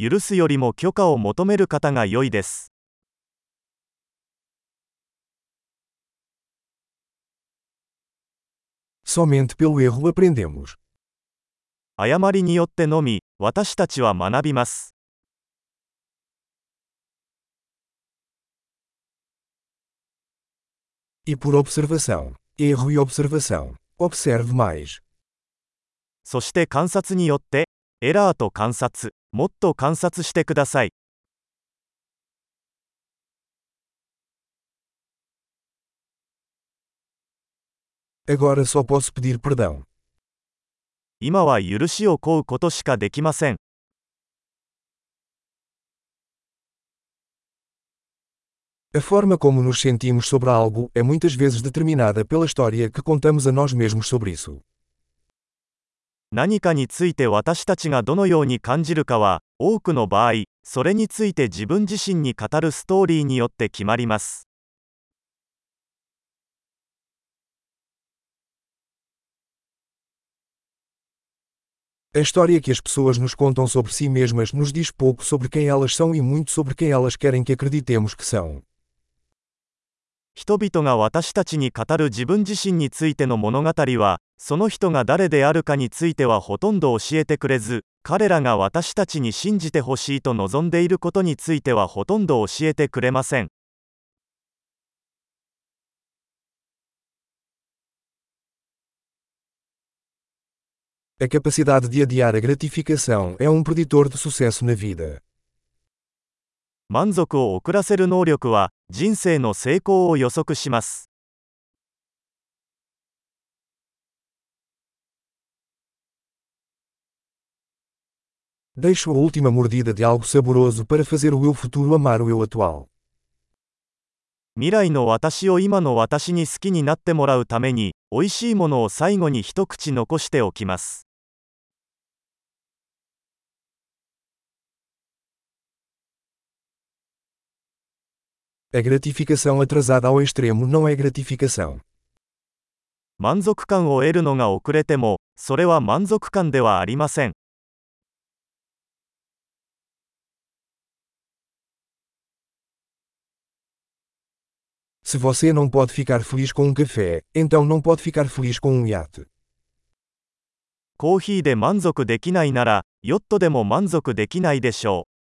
許すよりも許可を求める方が良いです誤りによってのみ私たちは学びますそして観察によってエラーと観察もっと観察してください。Agora só posso pedir perdão. 今は許しを請うことしかできません。A forma como nos sentimos sobre algo é muitas vezes determinada pela história que contamos a nós mesmos sobre isso. 何かについて私たちがどのように感じるかは多くの場合それについて自分自身に語るストーリーによって決まります A história que as pessoas nos contam sobre si mesmas nos diz pouco sobre quem elas são e muito sobre quem elas querem que acreditemos que são. 人々が私たちに語る自分自身についての物語はその人が誰であるかについてはほとんど教えてくれず彼らが私たちに信じてほしいと望んでいることについてはほとんど教えてくれません A capacidade de adiar a gratificação é um preditor de sucesso na vida. 満足を遅らせる能力は人生の成功を予測します Deixo a última mordida de algo saboroso para fazer o eu futuro amar o eu atual. 未来の私を今の私に好きになってもらうために、美味しいものを最後に一口残しておきます。A gratificação atrasada ao extremo não é gratificação. 満足感を得るのが遅れても、それは満足感ではありません。Se você não pode ficar feliz com um café, então não pode ficar feliz com um iate. コーヒーで満足できないなら、ヨットでも満足できないでしょう。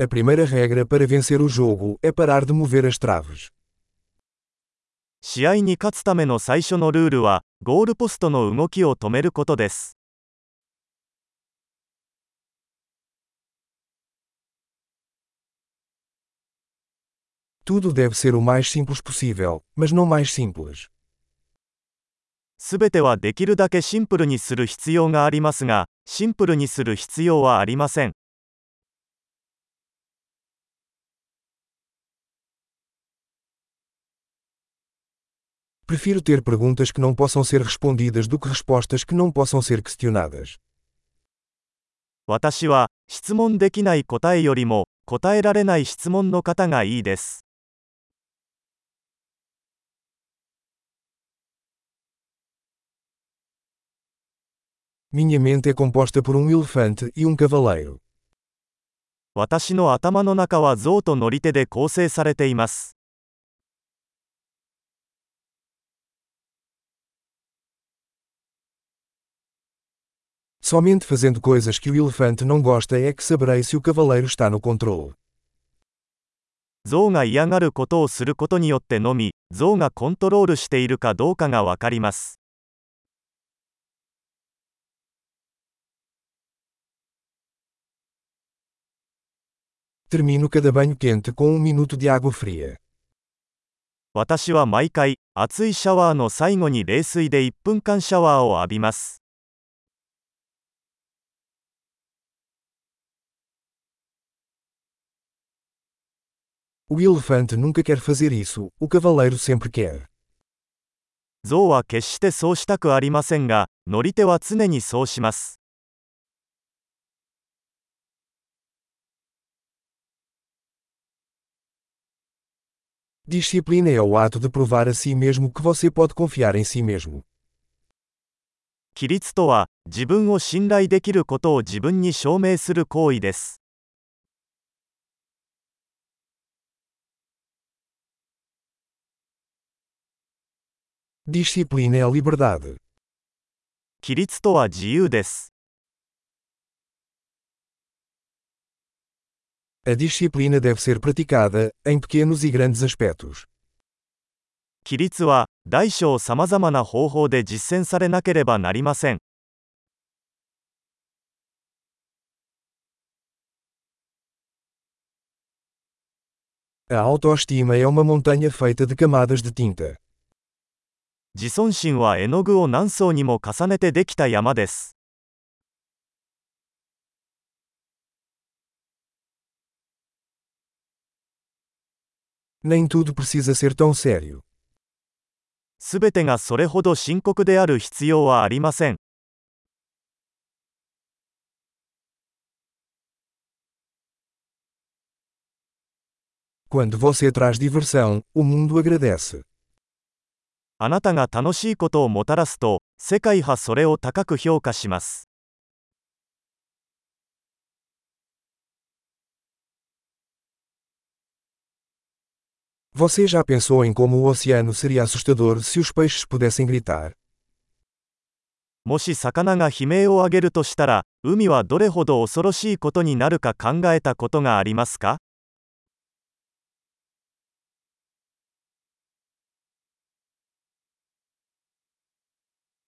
A primeira regra para vencer o jogo é parar de mover as traves. 試合に勝つための最初のルールは、ゴールポストの動きを止めることです。Tudo deve ser o mais simples possível, mas não mais simples. Prefiro ter perguntas que não possam ser respondidas do que respostas que não possam ser questionadas. 私は質問できない答えよりも答えられない質問の方がいいです。Minha mente é composta por um elefante e um cavaleiro. Somente fazendo coisas que o elefante não gosta é que saberei se o cavaleiro está no controle. 象が嫌がることをすることによってのみ、象がコントロールしているかどうかがわかります。Termino cada banho quente com um minuto de água fria. 私は毎回、熱いシャワーの最後に冷水で1分間シャワーを浴びます。O elefante nunca quer fazer isso, o cavaleiro sempre quer. 象は決してそうしたくありませんが、乗り手は常にそうします。Disciplina é o ato de provar a si mesmo que você pode confiar em si mesmo. 規律とは、自分を信頼できることを自分に証明する行為です。Disciplina é a liberdade. 規律とは自由です。A disciplina deve ser praticada, em pequenos e grandes aspectos. 規律は大小さまざまな方法で実践されなければなりません。A autoestima é uma montanha feita de camadas de tinta. 自尊心は絵の具を何層にも重ねてできた山ですすべてがそれほど深刻である必要はありません。Quando você traz diversão, o mundo agradece. あなたが楽しいことをもたらすと世界はそれを高く評価します Você já pensou em como o oceano seria assustador se os peixes pudessem gritar? もし魚が悲鳴を上げるとしたら、海はどれほど恐ろしいことになるか考えたことがありますか